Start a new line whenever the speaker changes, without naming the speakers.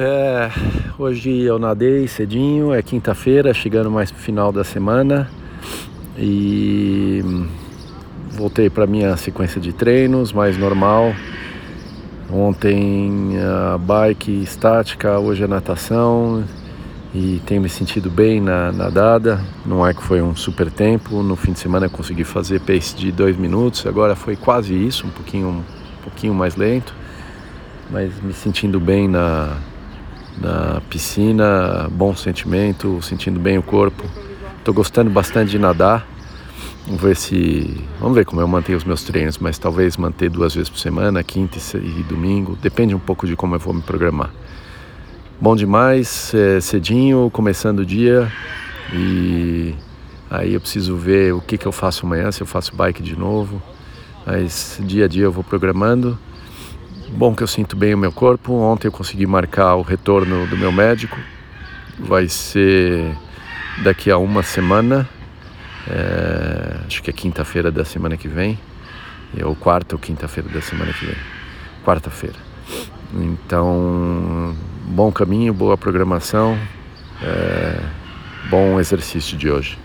É, hoje eu nadei cedinho, é quinta-feira, chegando mais pro final da semana. E voltei para minha sequência de treinos mais normal. Ontem a bike estática, hoje a natação. E tenho me sentido bem na nadada. Não é que foi um super tempo, no fim de semana consegui fazer pace de dois minutos, agora foi quase isso, um pouquinho, um pouquinho mais lento, mas me sentindo bem na, na piscina, bom sentimento, sentindo bem o corpo. Estou gostando bastante de nadar. Vamos ver se. Vamos ver como eu mantenho os meus treinos, mas talvez manter duas vezes por semana, quinta e domingo. Depende um pouco de como eu vou me programar. Bom demais, é, cedinho, começando o dia. E aí eu preciso ver o que, que eu faço amanhã, se eu faço bike de novo. Mas dia a dia eu vou programando. Bom que eu sinto bem o meu corpo. Ontem eu consegui marcar o retorno do meu médico. Vai ser daqui a uma semana. É, acho que é quinta-feira da semana que vem. É ou quarta ou quinta-feira da semana que vem. Quarta-feira. Então, bom caminho, boa programação, é, bom exercício de hoje.